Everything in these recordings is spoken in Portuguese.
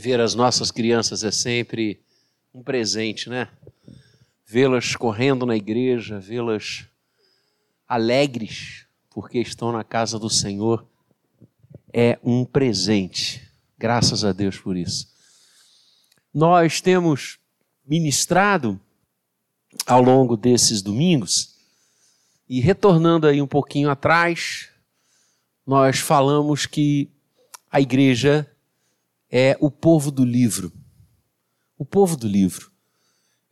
Ver as nossas crianças é sempre um presente, né? Vê-las correndo na igreja, vê-las alegres porque estão na casa do Senhor é um presente. Graças a Deus por isso. Nós temos ministrado ao longo desses domingos e retornando aí um pouquinho atrás, nós falamos que a igreja é o povo do livro. O povo do livro.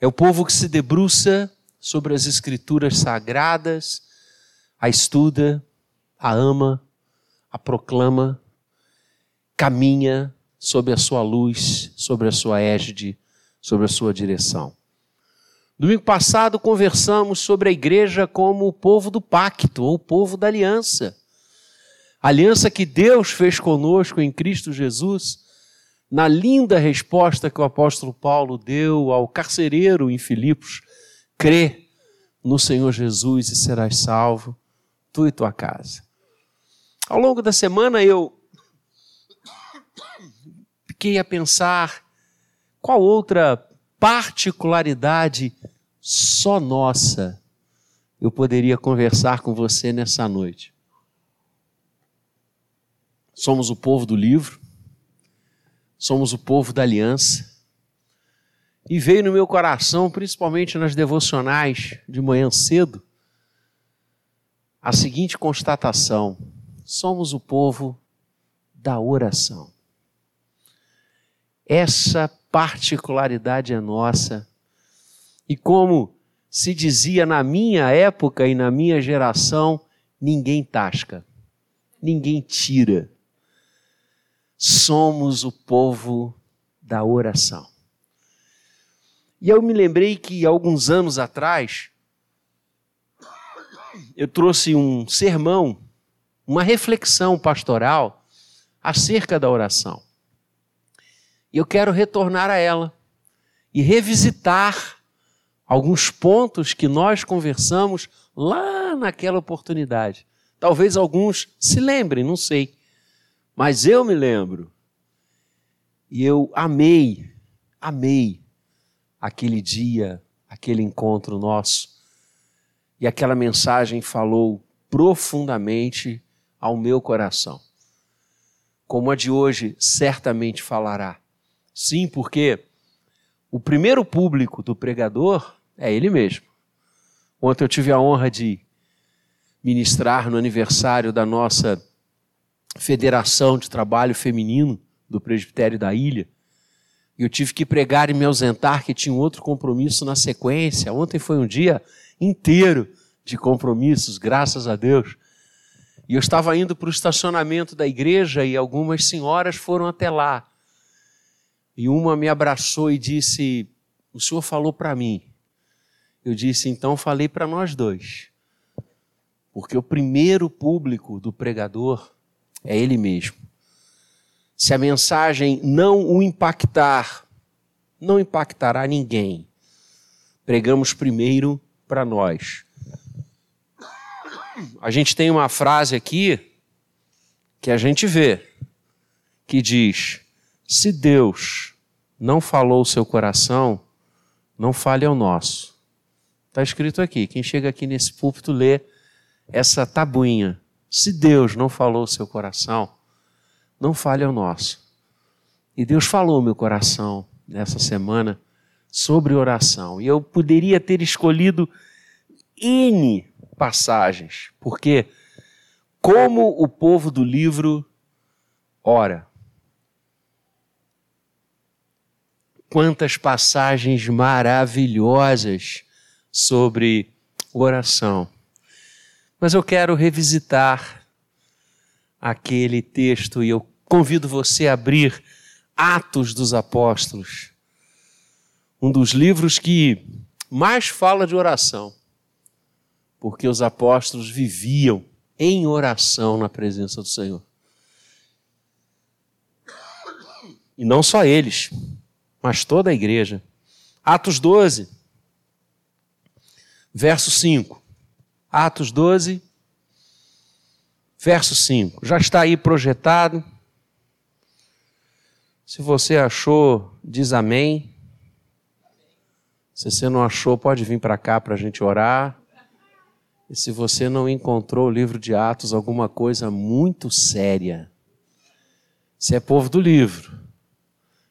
É o povo que se debruça sobre as escrituras sagradas, a estuda, a ama, a proclama, caminha sob a sua luz, sobre a sua égide, sobre a sua direção. Domingo passado conversamos sobre a igreja como o povo do pacto, ou o povo da aliança. A aliança que Deus fez conosco em Cristo Jesus, na linda resposta que o apóstolo Paulo deu ao carcereiro em Filipos: crê no Senhor Jesus e serás salvo, tu e tua casa. Ao longo da semana eu fiquei a pensar qual outra particularidade só nossa eu poderia conversar com você nessa noite. Somos o povo do livro, somos o povo da aliança. E veio no meu coração, principalmente nas devocionais de manhã cedo, a seguinte constatação: somos o povo da oração. Essa particularidade é nossa. E como se dizia na minha época e na minha geração, ninguém tasca, ninguém tira. Somos o povo da oração. E eu me lembrei que alguns anos atrás, eu trouxe um sermão, uma reflexão pastoral acerca da oração. E eu quero retornar a ela e revisitar alguns pontos que nós conversamos lá naquela oportunidade. Talvez alguns se lembrem, não sei. Mas eu me lembro. E eu amei, amei aquele dia, aquele encontro nosso. E aquela mensagem falou profundamente ao meu coração. Como a de hoje certamente falará. Sim, porque o primeiro público do pregador é ele mesmo. Ontem eu tive a honra de ministrar no aniversário da nossa Federação de Trabalho Feminino do Presbitério da Ilha. Eu tive que pregar e me ausentar, que tinha um outro compromisso na sequência. Ontem foi um dia inteiro de compromissos, graças a Deus. E eu estava indo para o estacionamento da igreja e algumas senhoras foram até lá. E uma me abraçou e disse: O senhor falou para mim. Eu disse: Então falei para nós dois. Porque o primeiro público do pregador é ele mesmo. Se a mensagem não o impactar, não impactará ninguém. Pregamos primeiro para nós. A gente tem uma frase aqui que a gente vê, que diz: se Deus não falou o seu coração, não fale ao nosso. Está escrito aqui. Quem chega aqui nesse púlpito lê essa tabuinha. Se Deus não falou o seu coração, não fale ao nosso. E Deus falou meu coração nessa semana sobre oração. E eu poderia ter escolhido N passagens, porque como o povo do livro ora. quantas passagens maravilhosas sobre oração. Mas eu quero revisitar aquele texto e eu convido você a abrir Atos dos Apóstolos, um dos livros que mais fala de oração, porque os apóstolos viviam em oração na presença do Senhor. E não só eles mas toda a igreja. Atos 12, verso 5. Atos 12, verso 5. Já está aí projetado. Se você achou, diz amém. Se você não achou, pode vir para cá para a gente orar. E se você não encontrou o livro de Atos, alguma coisa muito séria. Se é povo do livro.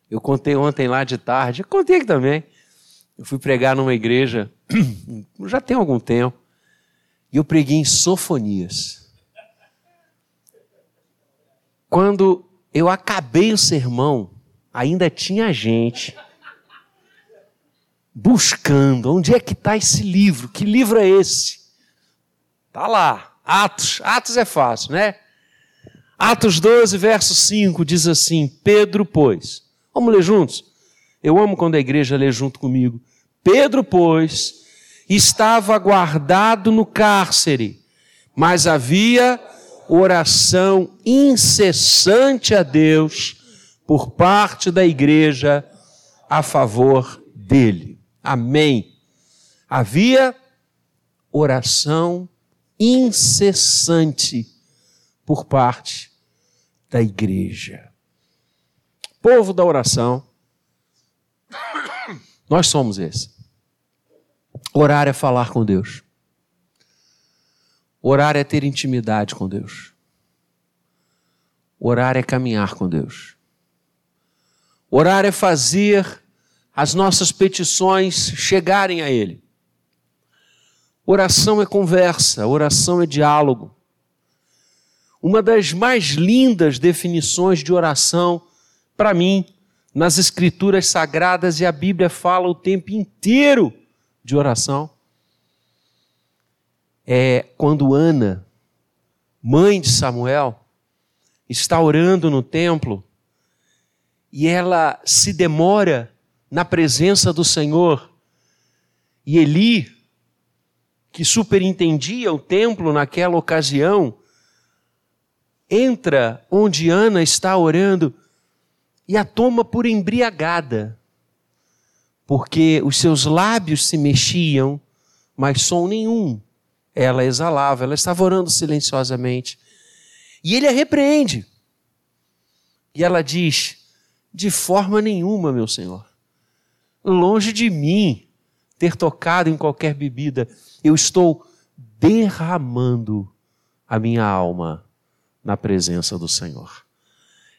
Eu contei ontem lá de tarde, contei aqui também. Eu fui pregar numa igreja, já tem algum tempo, e eu preguei em Sofonias. Quando eu acabei o sermão, ainda tinha gente buscando onde é que está esse livro, que livro é esse? Está lá, Atos, Atos é fácil, né? Atos 12, verso 5 diz assim: Pedro, pois, vamos ler juntos? Eu amo quando a igreja lê junto comigo. Pedro, pois, estava guardado no cárcere, mas havia oração incessante a Deus por parte da igreja a favor dele. Amém. Havia oração incessante por parte da igreja. Povo da oração, nós somos esse. Orar é falar com Deus. Orar é ter intimidade com Deus. Orar é caminhar com Deus. Orar é fazer as nossas petições chegarem a Ele. Oração é conversa, oração é diálogo. Uma das mais lindas definições de oração, para mim, nas Escrituras Sagradas, e a Bíblia fala o tempo inteiro de oração, é quando Ana, mãe de Samuel, está orando no templo e ela se demora na presença do Senhor. E Eli, que superintendia o templo naquela ocasião, entra onde Ana está orando e a toma por embriagada, porque os seus lábios se mexiam, mas som nenhum ela exalava, ela estava orando silenciosamente. E ele a repreende. E ela diz: De forma nenhuma, meu Senhor longe de mim ter tocado em qualquer bebida. Eu estou derramando a minha alma na presença do Senhor.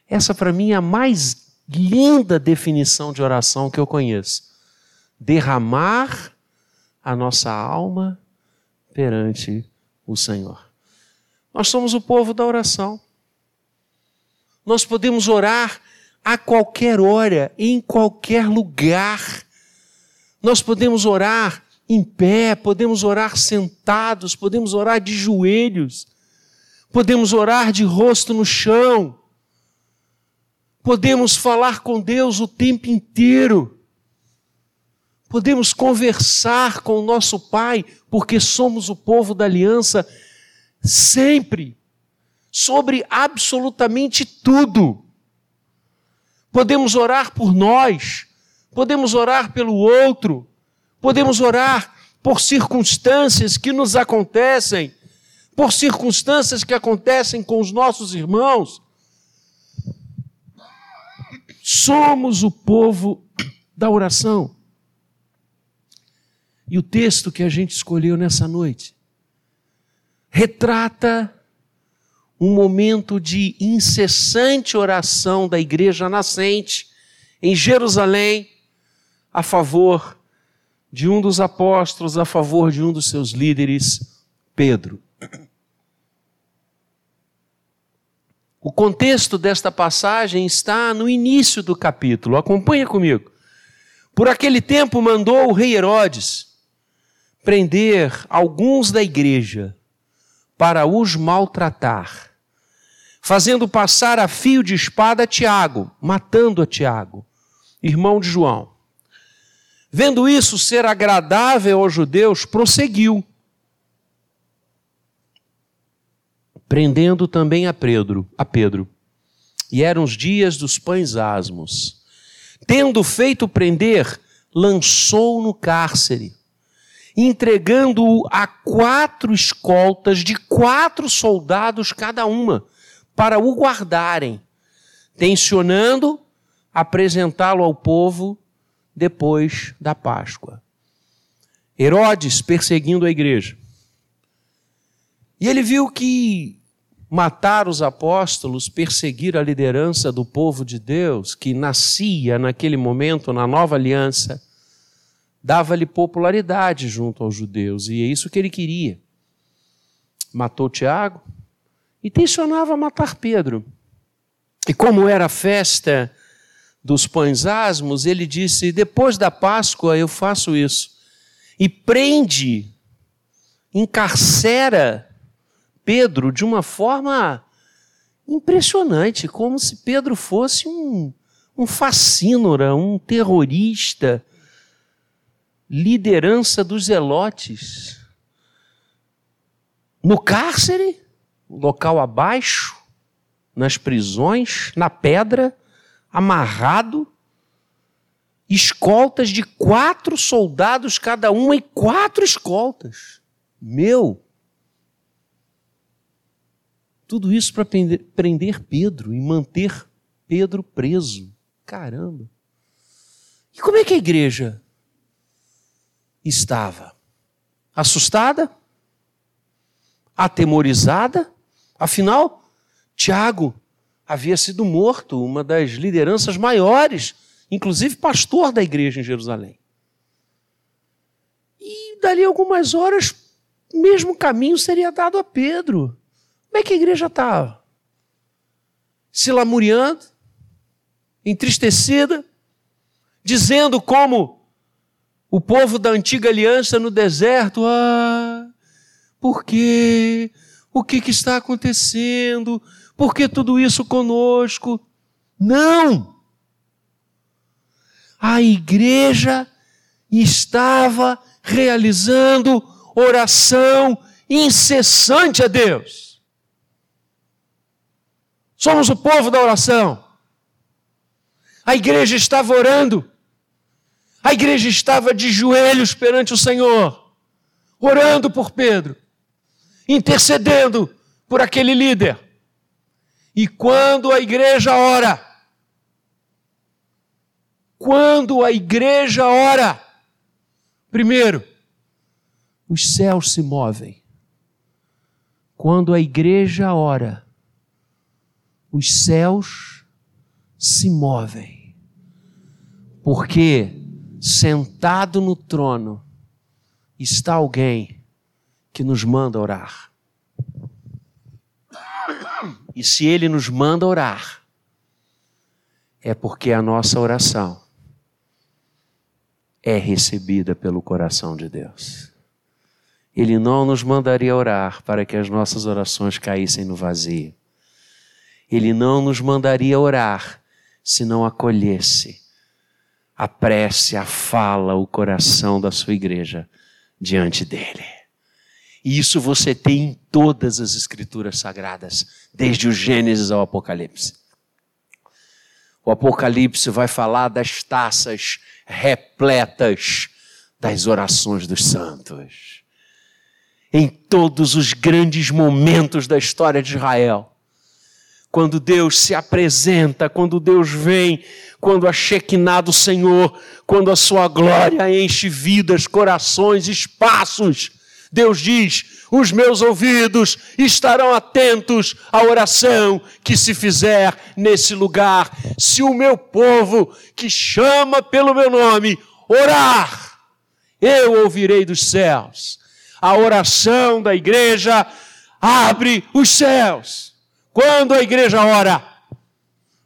Essa, para mim, é a mais linda definição de oração que eu conheço. Derramar a nossa alma perante o Senhor. Nós somos o povo da oração. Nós podemos orar a qualquer hora, em qualquer lugar. Nós podemos orar em pé, podemos orar sentados, podemos orar de joelhos, podemos orar de rosto no chão, podemos falar com Deus o tempo inteiro, podemos conversar com o nosso Pai, porque somos o povo da aliança, sempre, sobre absolutamente tudo. Podemos orar por nós, podemos orar pelo outro, podemos orar por circunstâncias que nos acontecem, por circunstâncias que acontecem com os nossos irmãos. Somos o povo da oração. E o texto que a gente escolheu nessa noite retrata um momento de incessante oração da igreja nascente em Jerusalém a favor de um dos apóstolos, a favor de um dos seus líderes, Pedro. O contexto desta passagem está no início do capítulo, acompanha comigo. Por aquele tempo mandou o rei Herodes prender alguns da igreja para os maltratar fazendo passar a fio de espada a Tiago, matando a Tiago, irmão de João. Vendo isso ser agradável aos judeus, prosseguiu, prendendo também a Pedro, a Pedro. E eram os dias dos pães asmos. Tendo feito prender, lançou no cárcere, entregando-o a quatro escoltas de quatro soldados cada uma para o guardarem, tensionando apresentá-lo ao povo depois da Páscoa. Herodes perseguindo a igreja. E ele viu que matar os apóstolos, perseguir a liderança do povo de Deus, que nascia naquele momento na nova aliança, dava-lhe popularidade junto aos judeus, e é isso que ele queria. Matou Tiago e tensionava matar Pedro. E como era a festa dos pães asmos, ele disse: depois da Páscoa eu faço isso. E prende, encarcera Pedro de uma forma impressionante, como se Pedro fosse um, um fascínora, um terrorista, liderança dos zelotes. No cárcere, local abaixo, nas prisões, na pedra, amarrado, escoltas de quatro soldados cada uma e quatro escoltas. Meu, tudo isso para prender Pedro e manter Pedro preso. Caramba! E como é que a igreja estava? Assustada? Atemorizada? Afinal, Tiago havia sido morto, uma das lideranças maiores, inclusive pastor da igreja em Jerusalém. E dali algumas horas, o mesmo caminho seria dado a Pedro. Como é que a igreja estava? Se lamuriando, entristecida, dizendo como o povo da antiga aliança no deserto: Ah, por quê? O que, que está acontecendo? Por que tudo isso conosco? Não! A igreja estava realizando oração incessante a Deus. Somos o povo da oração. A igreja estava orando. A igreja estava de joelhos perante o Senhor, orando por Pedro, intercedendo por aquele líder. E quando a igreja ora, quando a igreja ora, primeiro, os céus se movem. Quando a igreja ora, os céus se movem, porque sentado no trono está alguém que nos manda orar. E se ele nos manda orar, é porque a nossa oração é recebida pelo coração de Deus. Ele não nos mandaria orar para que as nossas orações caíssem no vazio. Ele não nos mandaria orar se não acolhesse a prece, a fala, o coração da sua igreja diante dele. E isso você tem em todas as escrituras sagradas, desde o Gênesis ao Apocalipse. O Apocalipse vai falar das taças repletas das orações dos santos. Em todos os grandes momentos da história de Israel, quando Deus se apresenta, quando Deus vem, quando a Shekinah do Senhor, quando a sua glória enche vidas, corações, espaços. Deus diz: os meus ouvidos estarão atentos à oração que se fizer nesse lugar. Se o meu povo, que chama pelo meu nome, orar, eu ouvirei dos céus. A oração da igreja abre os céus. Quando a igreja ora,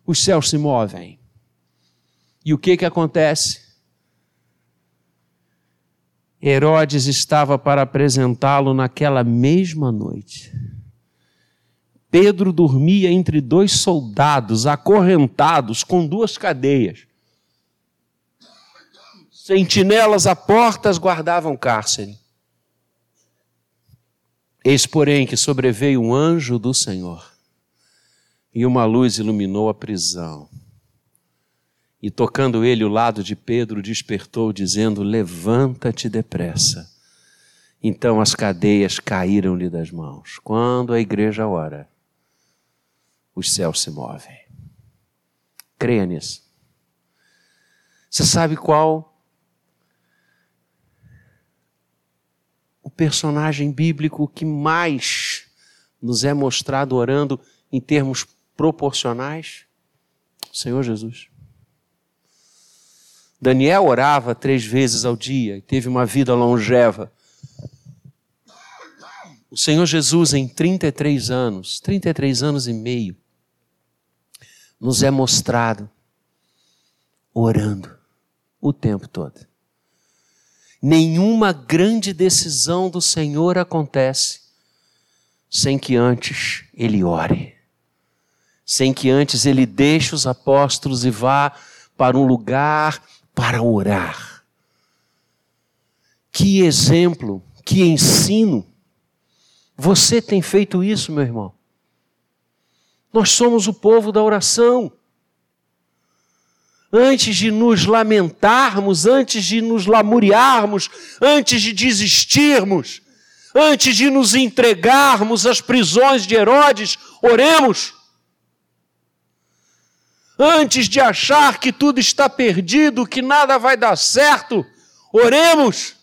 os céus se movem. E o que que acontece? Herodes estava para apresentá-lo naquela mesma noite. Pedro dormia entre dois soldados acorrentados com duas cadeias. Sentinelas a portas guardavam cárcere. Eis, porém, que sobreveio um anjo do Senhor e uma luz iluminou a prisão. E tocando ele o lado de Pedro, despertou, dizendo: Levanta-te depressa. Então as cadeias caíram-lhe das mãos. Quando a igreja ora, os céus se movem. Creia nisso. Você sabe qual o personagem bíblico que mais nos é mostrado orando em termos proporcionais? Senhor Jesus. Daniel orava três vezes ao dia e teve uma vida longeva. O Senhor Jesus, em 33 anos, 33 anos e meio, nos é mostrado orando o tempo todo. Nenhuma grande decisão do Senhor acontece sem que antes ele ore, sem que antes ele deixe os apóstolos e vá para um lugar para orar. Que exemplo, que ensino. Você tem feito isso, meu irmão? Nós somos o povo da oração. Antes de nos lamentarmos, antes de nos lamuriarmos, antes de desistirmos, antes de nos entregarmos às prisões de Herodes, oremos. Antes de achar que tudo está perdido, que nada vai dar certo, oremos.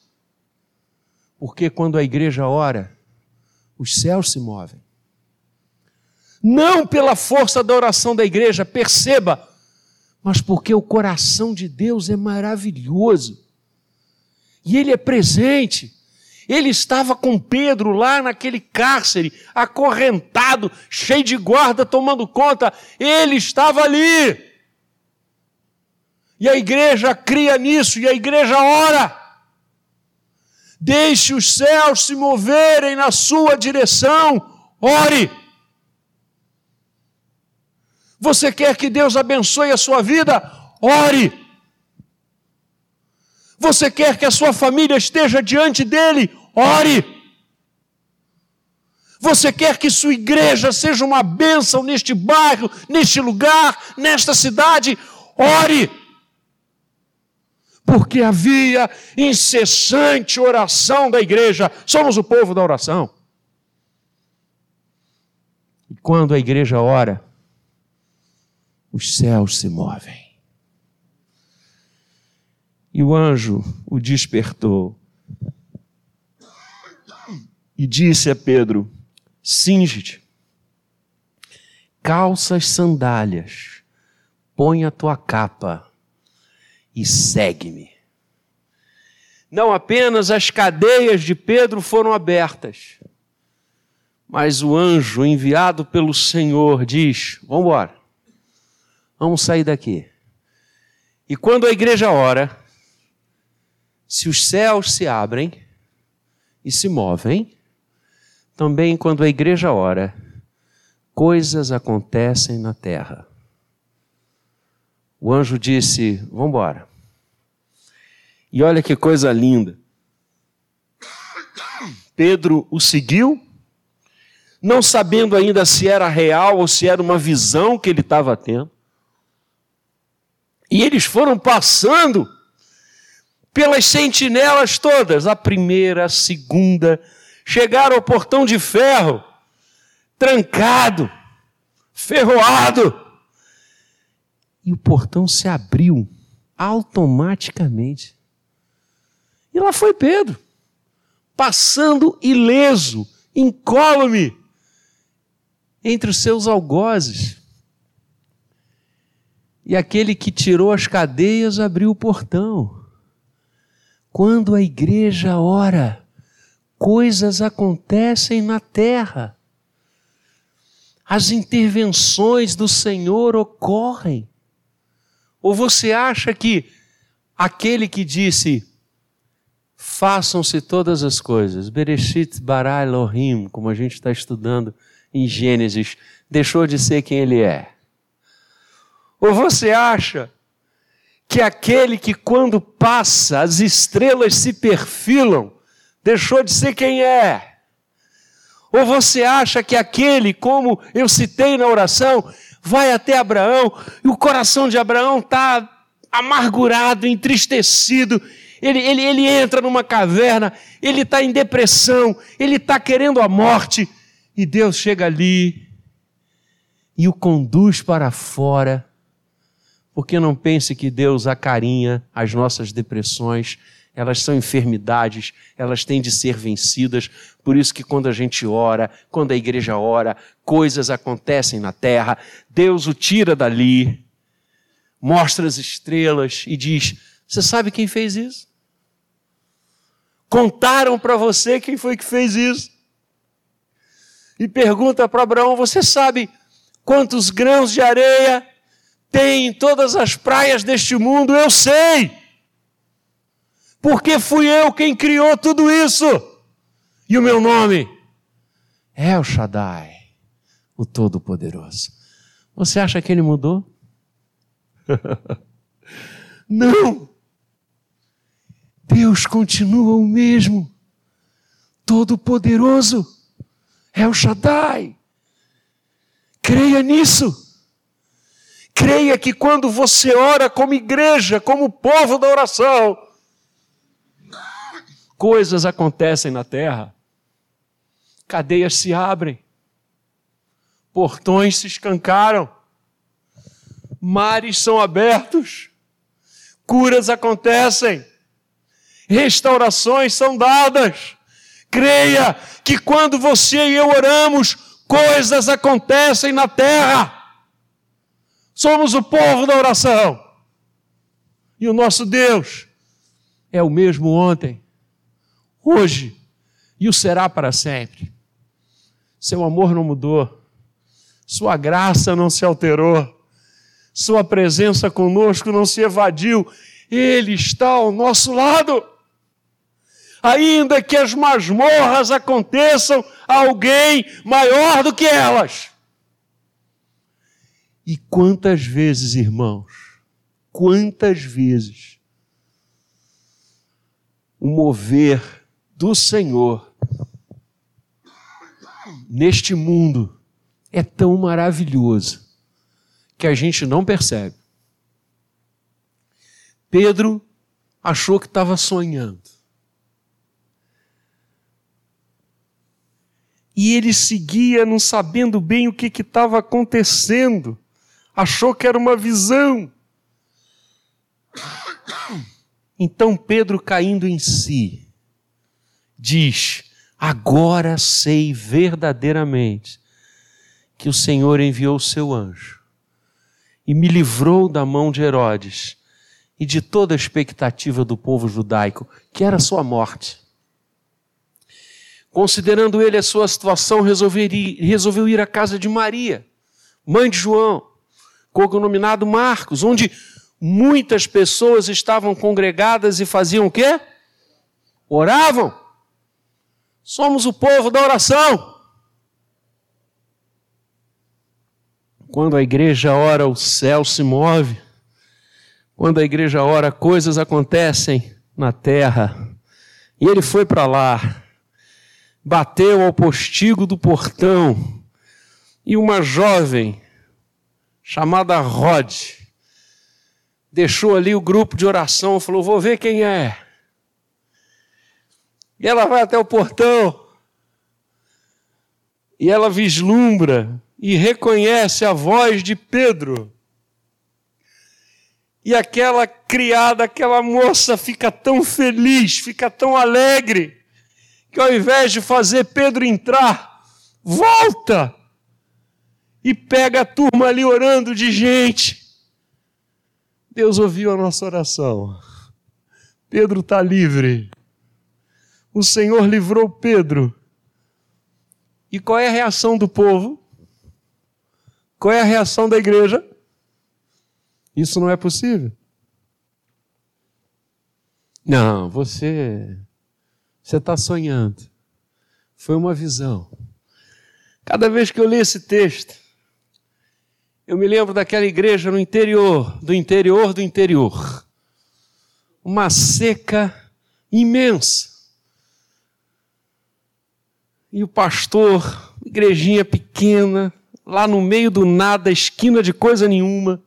Porque quando a igreja ora, os céus se movem. Não pela força da oração da igreja, perceba, mas porque o coração de Deus é maravilhoso. E Ele é presente. Ele estava com Pedro lá naquele cárcere, acorrentado, cheio de guarda tomando conta. Ele estava ali. E a igreja cria nisso, e a igreja ora. Deixe os céus se moverem na sua direção. Ore. Você quer que Deus abençoe a sua vida? Ore. Você quer que a sua família esteja diante dele? Ore. Você quer que sua igreja seja uma bênção neste bairro, neste lugar, nesta cidade? Ore. Porque havia incessante oração da igreja. Somos o povo da oração. E quando a igreja ora, os céus se movem. E o anjo o despertou e disse a Pedro: Cinge-te, calça as sandálias, põe a tua capa e segue-me. Não apenas as cadeias de Pedro foram abertas, mas o anjo enviado pelo Senhor diz: Vamos embora, vamos sair daqui. E quando a igreja ora, se os céus se abrem e se movem, também, quando a igreja ora, coisas acontecem na terra. O anjo disse: Vamos embora. E olha que coisa linda. Pedro o seguiu, não sabendo ainda se era real ou se era uma visão que ele estava tendo. E eles foram passando pelas sentinelas todas, a primeira, a segunda, chegaram ao portão de ferro, trancado, ferroado. E o portão se abriu automaticamente. E lá foi Pedro, passando ileso, incólume, entre os seus algozes. E aquele que tirou as cadeias abriu o portão. Quando a igreja ora, coisas acontecem na terra. As intervenções do Senhor ocorrem. Ou você acha que aquele que disse façam-se todas as coisas, Bereshit bara Elohim, como a gente está estudando em Gênesis, deixou de ser quem ele é? Ou você acha que aquele que quando passa as estrelas se perfilam, deixou de ser quem é. Ou você acha que aquele, como eu citei na oração, vai até Abraão e o coração de Abraão está amargurado, entristecido. Ele, ele, ele entra numa caverna, ele está em depressão, ele está querendo a morte. E Deus chega ali e o conduz para fora, Porque não pense que Deus acarinha as nossas depressões, elas são enfermidades, elas têm de ser vencidas. Por isso que quando a gente ora, quando a igreja ora, coisas acontecem na terra, Deus o tira dali, mostra as estrelas e diz: Você sabe quem fez isso? Contaram para você quem foi que fez isso? E pergunta para Abraão: Você sabe quantos grãos de areia tem em todas as praias deste mundo? Eu sei porque fui eu quem criou tudo isso. E o meu nome é o Shaddai, o Todo-Poderoso. Você acha que ele mudou? Não! Deus continua o mesmo, Todo-Poderoso, é o Shaddai. Creia nisso. Creia que quando você ora como igreja, como povo da oração, coisas acontecem na terra, cadeias se abrem, portões se escancaram, mares são abertos, curas acontecem, restaurações são dadas. Creia que quando você e eu oramos, coisas acontecem na terra. Somos o povo da oração. E o nosso Deus é o mesmo ontem, hoje e o será para sempre. Seu amor não mudou, sua graça não se alterou, sua presença conosco não se evadiu, ele está ao nosso lado. Ainda que as masmorras aconteçam a alguém maior do que elas. E quantas vezes, irmãos, quantas vezes o mover do Senhor neste mundo é tão maravilhoso que a gente não percebe. Pedro achou que estava sonhando. E ele seguia não sabendo bem o que estava acontecendo. Achou que era uma visão. Então Pedro, caindo em si, diz: Agora sei verdadeiramente que o Senhor enviou o seu anjo e me livrou da mão de Herodes e de toda a expectativa do povo judaico, que era sua morte. Considerando ele a sua situação, resolveu ir à casa de Maria, mãe de João, cognominado Marcos, onde muitas pessoas estavam congregadas e faziam o quê? Oravam. Somos o povo da oração. Quando a igreja ora, o céu se move. Quando a igreja ora, coisas acontecem na terra. E ele foi para lá, bateu ao postigo do portão, e uma jovem chamada Rod deixou ali o grupo de oração, falou: Vou ver quem é. E ela vai até o portão. E ela vislumbra e reconhece a voz de Pedro. E aquela criada, aquela moça fica tão feliz, fica tão alegre, que ao invés de fazer Pedro entrar, volta e pega a turma ali orando de gente. Deus ouviu a nossa oração. Pedro está livre o Senhor livrou Pedro. E qual é a reação do povo? Qual é a reação da igreja? Isso não é possível. Não, você você está sonhando. Foi uma visão. Cada vez que eu leio esse texto, eu me lembro daquela igreja no interior, do interior do interior. Uma seca imensa e o pastor, igrejinha pequena, lá no meio do nada, esquina de coisa nenhuma,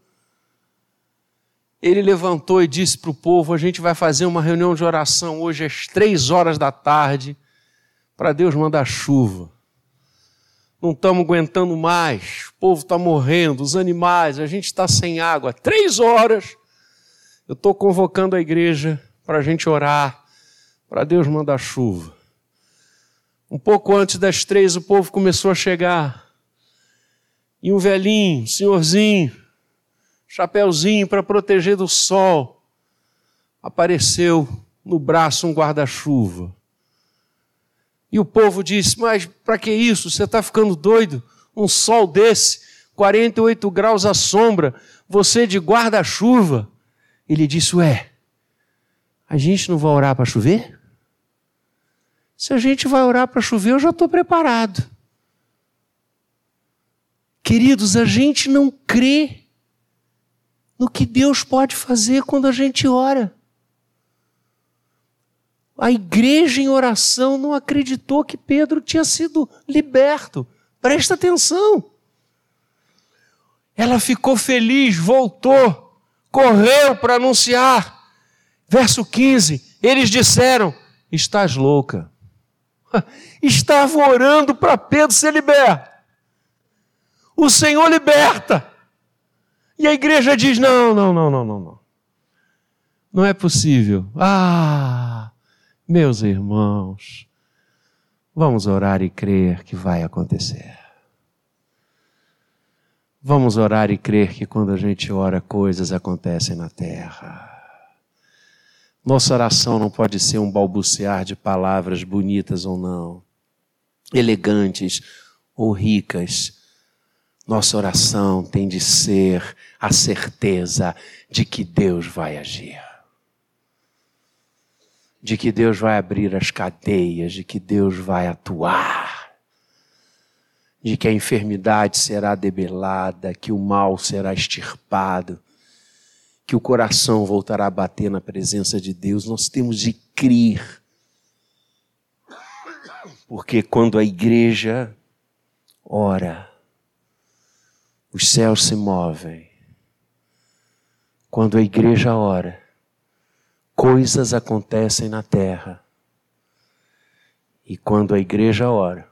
ele levantou e disse para o povo: A gente vai fazer uma reunião de oração hoje às três horas da tarde, para Deus mandar chuva. não estamos aguentando mais, o povo está morrendo, os animais, a gente está sem água. Três horas, eu estou convocando a igreja para a gente orar, para Deus mandar chuva. Um pouco antes das três, o povo começou a chegar. E um velhinho, um senhorzinho, chapéuzinho para proteger do sol, apareceu no braço um guarda-chuva. E o povo disse: Mas para que isso? Você está ficando doido? Um sol desse, 48 graus à sombra, você de guarda-chuva. Ele disse: Ué, a gente não vai orar para chover? Se a gente vai orar para chover, eu já estou preparado. Queridos, a gente não crê no que Deus pode fazer quando a gente ora. A igreja em oração não acreditou que Pedro tinha sido liberto. Presta atenção. Ela ficou feliz, voltou, correu para anunciar. Verso 15: eles disseram: Estás louca. Estavam orando para Pedro ser liberto. O Senhor liberta. E a igreja diz: Não, não, não, não, não, não. Não é possível. Ah! Meus irmãos, vamos orar e crer que vai acontecer. Vamos orar e crer que quando a gente ora, coisas acontecem na terra. Nossa oração não pode ser um balbuciar de palavras bonitas ou não, elegantes ou ricas. Nossa oração tem de ser a certeza de que Deus vai agir de que Deus vai abrir as cadeias, de que Deus vai atuar, de que a enfermidade será debelada, que o mal será extirpado, que o coração voltará a bater na presença de Deus. Nós temos de crer. Porque quando a igreja ora, os céus se movem. Quando a igreja ora, coisas acontecem na terra. E quando a igreja ora,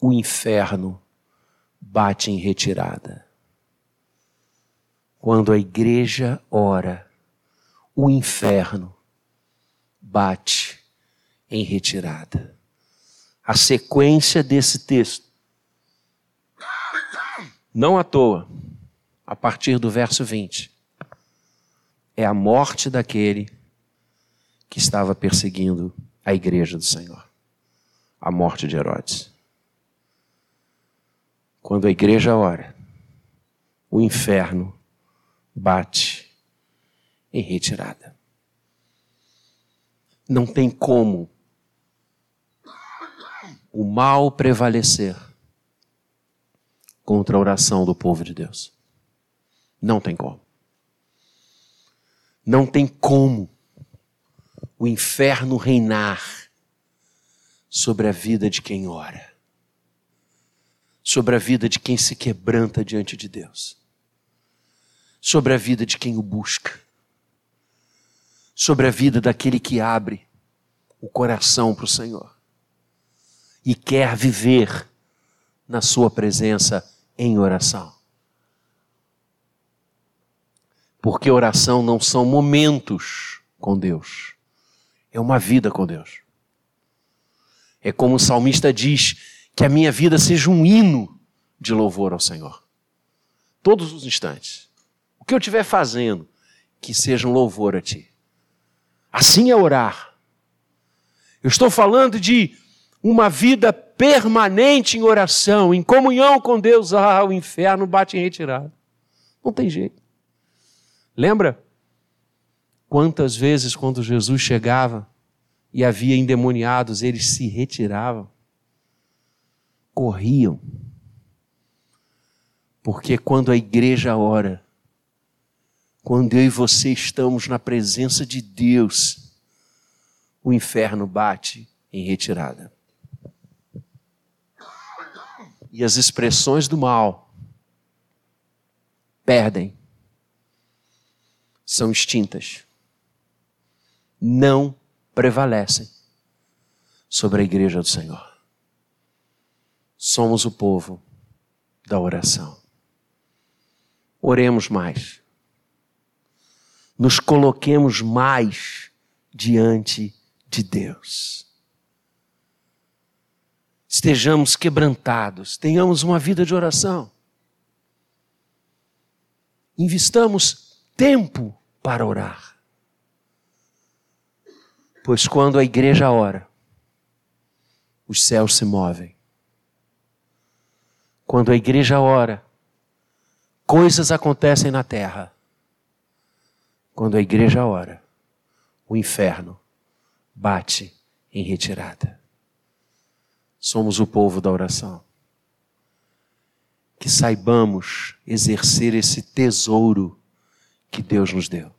o inferno bate em retirada. Quando a igreja ora, o inferno bate em retirada. A sequência desse texto, não à toa, a partir do verso 20, é a morte daquele que estava perseguindo a igreja do Senhor. A morte de Herodes. Quando a igreja ora, o inferno bate em retirada. Não tem como o mal prevalecer contra a oração do povo de Deus. Não tem como. Não tem como o inferno reinar sobre a vida de quem ora, sobre a vida de quem se quebranta diante de Deus, sobre a vida de quem o busca, sobre a vida daquele que abre o coração para o Senhor e quer viver na Sua presença em oração. Porque oração não são momentos com Deus, é uma vida com Deus. É como o salmista diz: que a minha vida seja um hino de louvor ao Senhor. Todos os instantes. O que eu estiver fazendo, que seja um louvor a Ti. Assim é orar. Eu estou falando de uma vida permanente em oração, em comunhão com Deus. Ah, o inferno bate em retirada. Não tem jeito. Lembra? Quantas vezes, quando Jesus chegava e havia endemoniados, eles se retiravam, corriam. Porque quando a igreja ora, quando eu e você estamos na presença de Deus, o inferno bate em retirada. E as expressões do mal perdem são extintas. Não prevalecem sobre a igreja do Senhor. somos o povo da oração. Oremos mais. Nos coloquemos mais diante de Deus. Estejamos quebrantados, tenhamos uma vida de oração. Investamos tempo para orar. Pois quando a igreja ora, os céus se movem. Quando a igreja ora, coisas acontecem na terra. Quando a igreja ora, o inferno bate em retirada. Somos o povo da oração. Que saibamos exercer esse tesouro que Deus nos deu.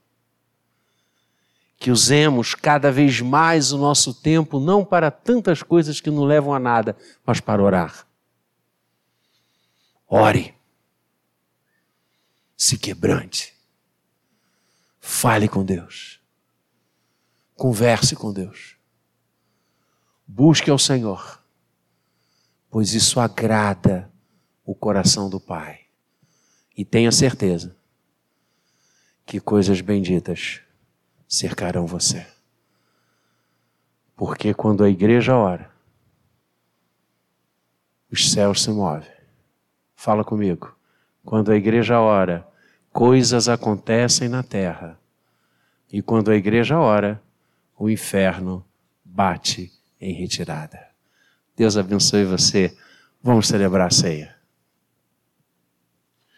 Que usemos cada vez mais o nosso tempo não para tantas coisas que não levam a nada, mas para orar. Ore. Se quebrante. Fale com Deus. Converse com Deus. Busque ao Senhor, pois isso agrada o coração do Pai. E tenha certeza que coisas benditas cercarão você. Porque quando a igreja ora, os céus se movem. Fala comigo. Quando a igreja ora, coisas acontecem na terra. E quando a igreja ora, o inferno bate em retirada. Deus abençoe você. Vamos celebrar a ceia.